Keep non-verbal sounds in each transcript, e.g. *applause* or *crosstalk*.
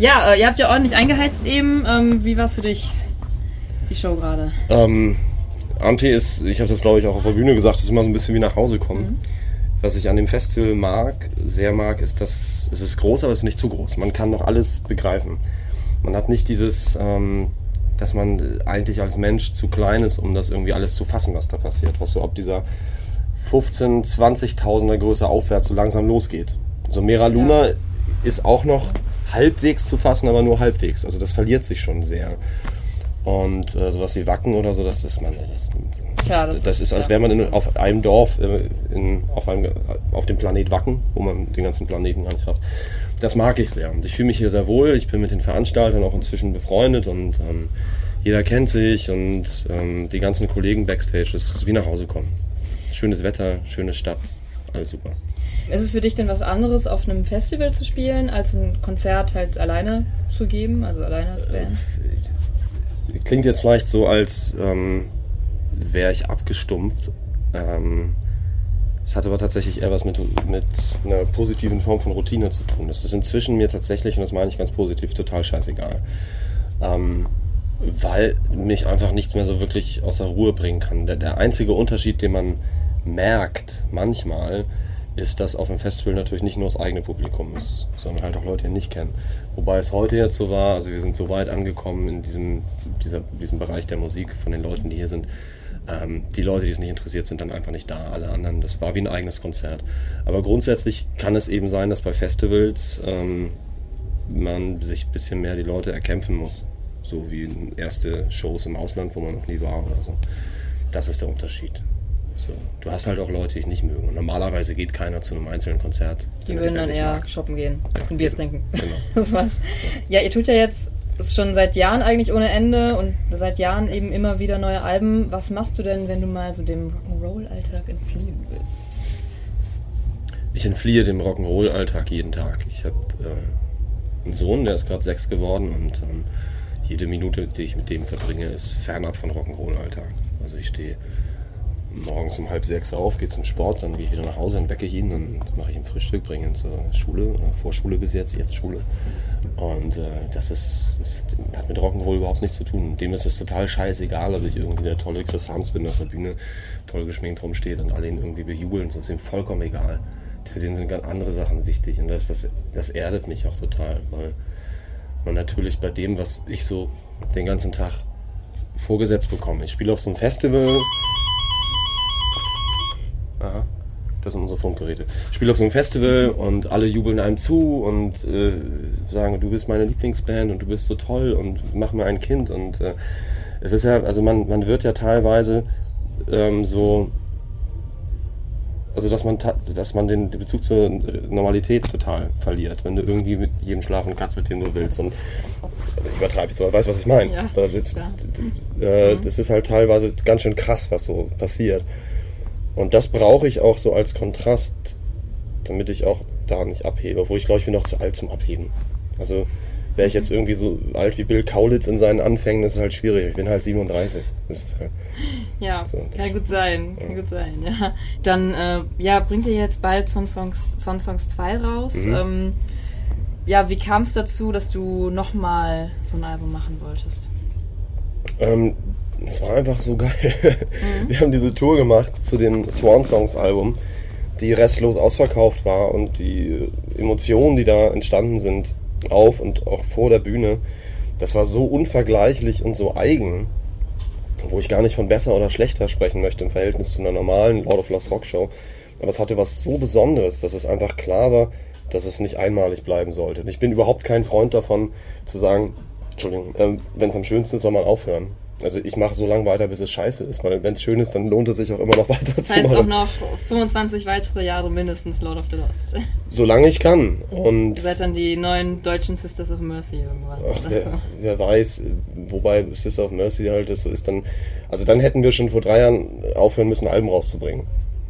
Ja, äh, ihr habt ja ordentlich eingeheizt eben. Ähm, wie war es für dich, die Show gerade? Ähm, Amte ist, ich habe das glaube ich auch auf der Bühne gesagt, ist immer so ein bisschen wie nach Hause kommen. Mhm. Was ich an dem Festival mag, sehr mag, ist, dass es, es ist groß, aber es ist nicht zu groß. Man kann noch alles begreifen. Man hat nicht dieses, ähm, dass man eigentlich als Mensch zu klein ist, um das irgendwie alles zu fassen, was da passiert. Was so ab dieser 15, 20.000er Größe aufwärts so langsam losgeht. So Mera Luna ja. ist auch noch halbwegs zu fassen, aber nur halbwegs. Also das verliert sich schon sehr. Und äh, sowas wie Wacken oder so, das ist man. Das, Klar, das, das, ist, als wäre man in, auf einem Dorf äh, in, auf, einem, auf dem Planet Wacken, wo man den ganzen Planeten gar nicht schafft. Das mag ich sehr. Und ich fühle mich hier sehr wohl. Ich bin mit den Veranstaltern auch inzwischen befreundet und ähm, jeder kennt sich und ähm, die ganzen Kollegen backstage, das ist wie nach Hause kommen. Schönes Wetter, schöne Stadt, alles super. Ist es für dich denn was anderes, auf einem Festival zu spielen, als ein Konzert halt alleine zu geben, also alleine als Band? Äh, klingt jetzt vielleicht so, als ähm, wäre ich abgestumpft. Ähm, es hat aber tatsächlich eher was mit, mit einer positiven Form von Routine zu tun. Das ist inzwischen mir tatsächlich, und das meine ich ganz positiv, total scheißegal. Ähm, weil mich einfach nichts mehr so wirklich außer Ruhe bringen kann. Der, der einzige Unterschied, den man merkt manchmal, ist, dass auf dem Festival natürlich nicht nur das eigene Publikum ist, sondern halt auch Leute, die ihn nicht kennen. Wobei es heute jetzt so war, also wir sind so weit angekommen in diesem, dieser, diesem Bereich der Musik von den Leuten, die hier sind. Ähm, die Leute, die es nicht interessiert, sind dann einfach nicht da. Alle anderen, das war wie ein eigenes Konzert. Aber grundsätzlich kann es eben sein, dass bei Festivals ähm, man sich ein bisschen mehr die Leute erkämpfen muss. So wie erste Shows im Ausland, wo man noch nie war oder so. Das ist der Unterschied. So. Du hast halt auch Leute, die ich nicht mögen. Und normalerweise geht keiner zu einem einzelnen Konzert. Die würden dann eher mag. shoppen gehen ja, und Bier trinken. *laughs* Genau. *laughs* das war's. Ja, ihr tut ja jetzt das schon seit Jahren eigentlich ohne Ende und seit Jahren eben immer wieder neue Alben. Was machst du denn, wenn du mal so dem Rock'n'Roll-Alltag entfliehen willst? Ich entfliehe dem Rock'n'Roll-Alltag jeden Tag. Ich habe äh, einen Sohn, der ist gerade sechs geworden und ähm, jede Minute, die ich mit dem verbringe, ist fernab von Rock'n'Roll-Alltag. Also ich stehe morgens um halb sechs auf, gehe zum Sport, dann gehe ich wieder nach Hause, dann wecke ich ihn, dann mache ich ihm Frühstück, bringe ihn zur Schule, äh, Vorschule bis jetzt, jetzt Schule. Und äh, das ist, das hat mit Rock'n'Roll überhaupt nichts zu tun. Dem ist es total scheißegal, ob ich irgendwie der tolle Chris Harms bin, auf der Bühne toll geschminkt rumsteht und alle ihn irgendwie bejubeln. Das ist ihm vollkommen egal. Für den sind ganz andere Sachen wichtig und das, das, das erdet mich auch total, weil man natürlich bei dem, was ich so den ganzen Tag vorgesetzt bekomme. Ich spiele auf so einem Festival, Das sind unsere Funkgeräte. Ich spiele auf so einem Festival und alle jubeln einem zu und äh, sagen, du bist meine Lieblingsband und du bist so toll und mach mir ein Kind. Und äh, es ist ja, also man, man wird ja teilweise ähm, so, also dass man, dass man den, Bezug zur Normalität total verliert, wenn du irgendwie mit jedem schlafen kannst, mit dem du willst. Und ich übertreibe jetzt, aber weißt was ich meine? Ja, das, ist, äh, das ist halt teilweise ganz schön krass, was so passiert. Und das brauche ich auch so als Kontrast, damit ich auch da nicht abhebe. Obwohl ich glaube, ich bin noch zu alt zum Abheben. Also wäre ich jetzt irgendwie so alt wie Bill Kaulitz in seinen Anfängen, das ist halt schwierig. Ich bin halt 37. Das ist halt *laughs* ja, so, kann gut sein. Ja. Kann gut sein, ja. Dann äh, ja, bringt ihr jetzt bald Son Songs, Son Songs 2 raus. Mhm. Ähm, ja, wie kam es dazu, dass du nochmal so ein Album machen wolltest? Ähm, es war einfach so geil. Mhm. Wir haben diese Tour gemacht zu dem Swan Songs Album, die restlos ausverkauft war und die Emotionen, die da entstanden sind, auf und auch vor der Bühne, das war so unvergleichlich und so eigen, wo ich gar nicht von besser oder schlechter sprechen möchte im Verhältnis zu einer normalen Lord of Lost Rock Show. Aber es hatte was so Besonderes, dass es einfach klar war, dass es nicht einmalig bleiben sollte. Und ich bin überhaupt kein Freund davon, zu sagen, Entschuldigung, äh, wenn es am schönsten ist, soll man aufhören. Also ich mache so lange weiter, bis es scheiße ist, weil wenn es schön ist, dann lohnt es sich auch immer noch *laughs* weiter das zu heißt machen. auch noch 25 weitere Jahre mindestens Lord of the Lost. *laughs* Solange ich kann. Und Ihr seid dann die neuen deutschen Sisters of Mercy irgendwann. Ach, wer, so. wer, weiß, wobei Sisters of Mercy halt das so ist dann. Also dann hätten wir schon vor drei Jahren aufhören müssen, Alben rauszubringen.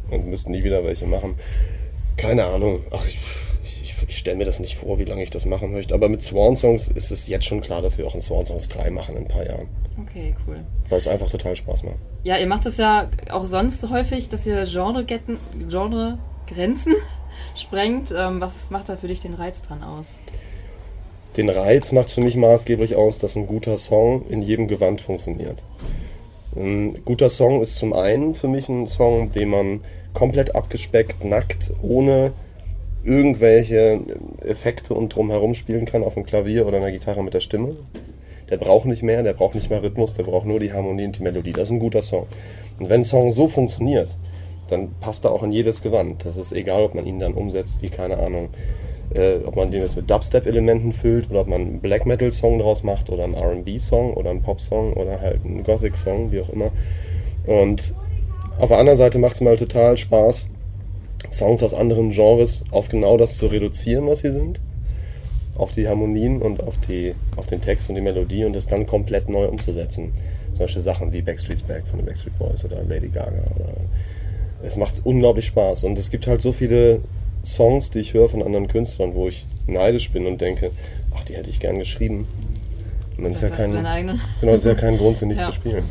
Und müssten nie wieder welche machen. Keine Ahnung. Ach, ich, ich stelle mir das nicht vor, wie lange ich das machen möchte. Aber mit Swan Songs ist es jetzt schon klar, dass wir auch ein Swan Songs 3 machen in ein paar Jahren. Okay, cool. Weil es einfach total Spaß macht. Ja, ihr macht das ja auch sonst häufig, dass ihr Genre-Grenzen Genre *laughs* sprengt. Ähm, was macht da für dich den Reiz dran aus? den Reiz macht für mich maßgeblich aus, dass ein guter Song in jedem Gewand funktioniert. Ein guter Song ist zum einen für mich ein Song, den man komplett abgespeckt, nackt, ohne irgendwelche Effekte und drumherum spielen kann auf dem Klavier oder einer Gitarre mit der Stimme. Der braucht nicht mehr, der braucht nicht mehr Rhythmus, der braucht nur die Harmonie und die Melodie. Das ist ein guter Song. Und wenn ein Song so funktioniert, dann passt er auch in jedes Gewand. Das ist egal, ob man ihn dann umsetzt wie, keine Ahnung, äh, ob man den jetzt mit Dubstep-Elementen füllt oder ob man einen Black Metal-Song draus macht oder einen RB-Song oder einen Pop-Song oder halt einen Gothic-Song, wie auch immer. Und auf der anderen Seite macht es mir halt total Spaß, Songs aus anderen Genres auf genau das zu reduzieren, was sie sind. Auf die Harmonien und auf, die, auf den Text und die Melodie und das dann komplett neu umzusetzen. Beispiel Sachen wie Backstreet's Back von den Backstreet Boys oder Lady Gaga. Oder es macht unglaublich Spaß und es gibt halt so viele Songs, die ich höre von anderen Künstlern, wo ich neidisch bin und denke, ach, die hätte ich gern geschrieben. Und dann ist ja, kein, genau, ist ja kein Grund, sie nicht *laughs* ja. zu spielen.